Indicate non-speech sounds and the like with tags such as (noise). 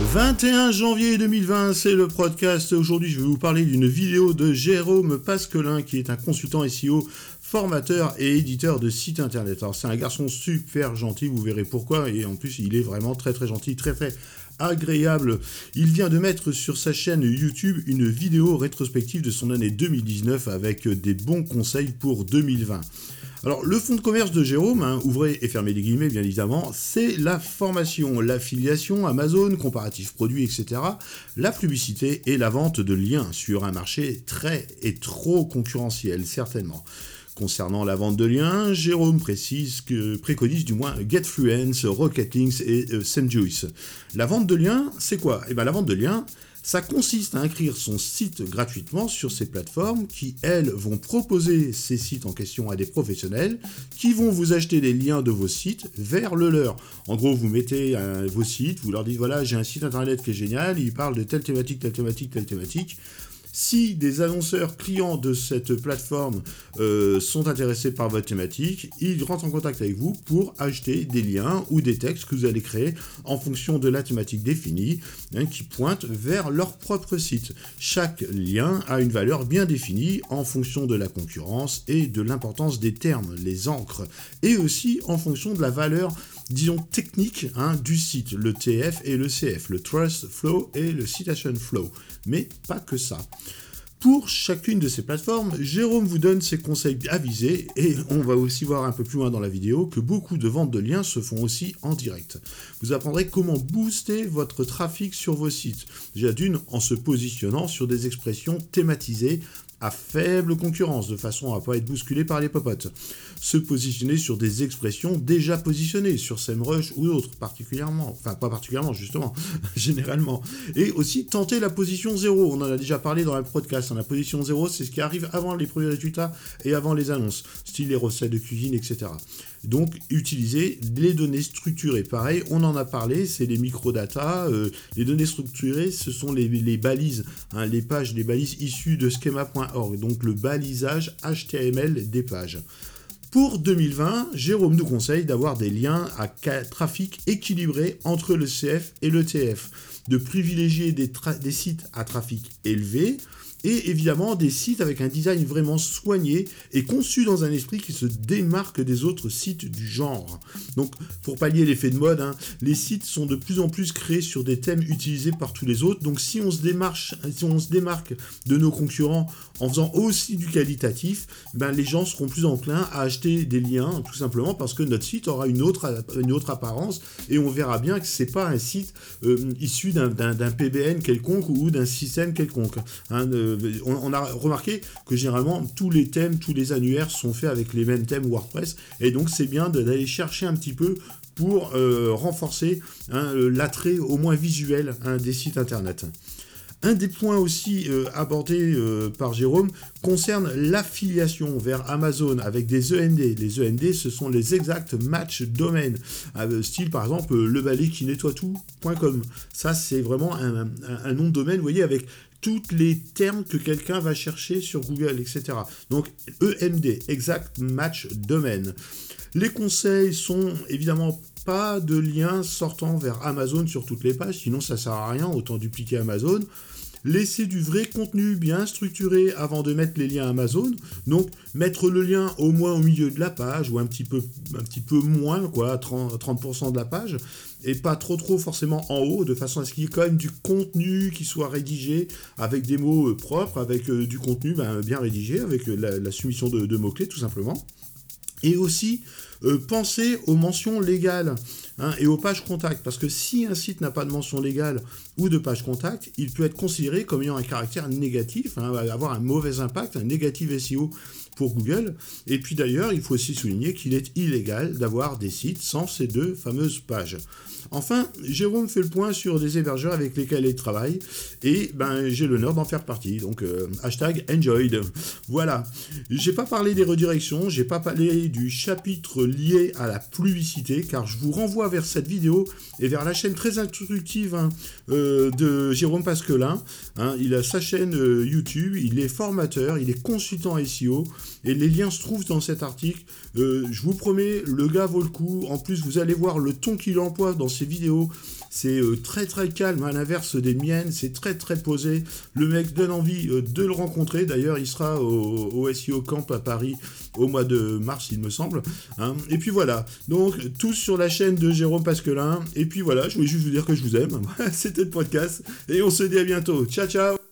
21 janvier 2020, c'est le podcast. Aujourd'hui, je vais vous parler d'une vidéo de Jérôme Pasquelin, qui est un consultant SEO, formateur et éditeur de sites internet. Alors, c'est un garçon super gentil, vous verrez pourquoi, et en plus, il est vraiment très très gentil, très très agréable. Il vient de mettre sur sa chaîne YouTube une vidéo rétrospective de son année 2019 avec des bons conseils pour 2020. Alors, le fonds de commerce de Jérôme, hein, ouvrez et fermez les guillemets, bien évidemment, c'est la formation, l'affiliation, Amazon, comparatif produits, etc., la publicité et la vente de liens sur un marché très et trop concurrentiel, certainement. Concernant la vente de liens, Jérôme précise que préconise du moins GetFluence, Rocketlinks et euh, SendJuice. La vente de liens, c'est quoi? Eh bien, la vente de liens, ça consiste à inscrire son site gratuitement sur ces plateformes qui, elles, vont proposer ces sites en question à des professionnels qui vont vous acheter des liens de vos sites vers le leur. En gros, vous mettez vos sites, vous leur dites voilà, j'ai un site internet qui est génial, il parle de telle thématique, telle thématique, telle thématique. Si des annonceurs clients de cette plateforme euh, sont intéressés par votre thématique, ils rentrent en contact avec vous pour acheter des liens ou des textes que vous allez créer en fonction de la thématique définie hein, qui pointent vers leur propre site. Chaque lien a une valeur bien définie en fonction de la concurrence et de l'importance des termes, les encres, et aussi en fonction de la valeur disons, technique hein, du site, le TF et le CF, le Trust Flow et le Citation Flow. Mais pas que ça. Pour chacune de ces plateformes, Jérôme vous donne ses conseils avisés et on va aussi voir un peu plus loin dans la vidéo que beaucoup de ventes de liens se font aussi en direct. Vous apprendrez comment booster votre trafic sur vos sites. Déjà d'une, en se positionnant sur des expressions thématisées faible concurrence, de façon à ne pas être bousculé par les popotes. Se positionner sur des expressions déjà positionnées, sur SEMrush ou d'autres, particulièrement, enfin pas particulièrement justement, (laughs) généralement. Et aussi tenter la position 0, on en a déjà parlé dans le podcast, hein. la position 0 c'est ce qui arrive avant les premiers résultats et avant les annonces, style les recettes de cuisine, etc. Donc, utiliser les données structurées. Pareil, on en a parlé, c'est les microdata. Euh, les données structurées, ce sont les, balises, hein, les pages, les balises issues de schema.org. Donc, le balisage HTML des pages. Pour 2020, Jérôme nous conseille d'avoir des liens à trafic équilibré entre le CF et le TF, de privilégier des sites à trafic élevé, et évidemment des sites avec un design vraiment soigné et conçu dans un esprit qui se démarque des autres sites du genre. Donc pour pallier l'effet de mode, hein, les sites sont de plus en plus créés sur des thèmes utilisés par tous les autres. Donc si on se, démarche, si on se démarque de nos concurrents en faisant aussi du qualitatif, ben, les gens seront plus enclins à acheter des liens tout simplement parce que notre site aura une autre, une autre apparence et on verra bien que c'est pas un site euh, issu d'un PBN quelconque ou d'un système quelconque. Hein, on, a remarqué que généralement tous les thèmes, tous les annuaires sont faits avec les mêmes thèmes WordPress, et donc c'est bien d'aller chercher un petit peu pour euh, renforcer hein, l'attrait au moins visuel hein, des sites internet. Un des points aussi euh, abordés euh, par Jérôme concerne l'affiliation vers Amazon avec des END. Les END, ce sont les exact match domaines, style par exemple le balai qui nettoie tout.com. Ça, c'est vraiment un, nom de domaine, vous voyez, avec tous les termes que quelqu'un va chercher sur Google, etc. Donc EMD, Exact Match Domain. Les conseils sont évidemment pas de liens sortant vers Amazon sur toutes les pages, sinon ça sert à rien, autant dupliquer Amazon. Laissez du vrai contenu bien structuré avant de mettre les liens Amazon. Donc mettre le lien au moins au milieu de la page ou un petit peu, moins, quoi, 30%, 30 de la page et pas trop trop forcément en haut, de façon à ce qu'il y ait quand même du contenu qui soit rédigé avec des mots euh, propres, avec euh, du contenu ben, bien rédigé, avec euh, la, soumission de, mots-clés tout simplement. Et aussi penser aux mentions légales hein, et aux pages contact, parce que si un site n'a pas de mention légale ou de page contact, il peut être considéré comme ayant un caractère négatif, hein, avoir un mauvais impact, un négatif SEO pour Google. Et puis d'ailleurs, il faut aussi souligner qu'il est illégal d'avoir des sites sans ces deux fameuses pages. Enfin, Jérôme fait le point sur des hébergeurs avec lesquels il travaille, et ben j'ai l'honneur d'en faire partie. Donc euh, hashtag enjoyed. Voilà. J'ai pas parlé des redirections, j'ai pas parlé du chapitre lié à la publicité, car je vous renvoie vers cette vidéo et vers la chaîne très instructive hein, euh, de Jérôme Pasquelin. Hein. il a sa chaîne euh, YouTube, il est formateur, il est consultant SEO, et les liens se trouvent dans cet article. je vous promets, le gars vaut le coup. En plus, vous allez voir le ton qu'il emploie dans ses vidéos. C'est très très calme, à l'inverse des miennes, c'est très très posé. Le mec donne envie de le rencontrer. D'ailleurs, il sera au, SEO Camp à Paris au mois de mars, il me semble. Hein. Et puis voilà, donc tous sur la chaîne de Jérôme Pasquelin. Et puis voilà, je voulais juste vous dire que je vous aime. (laughs) C'était le podcast. Et on se dit à bientôt. Ciao, ciao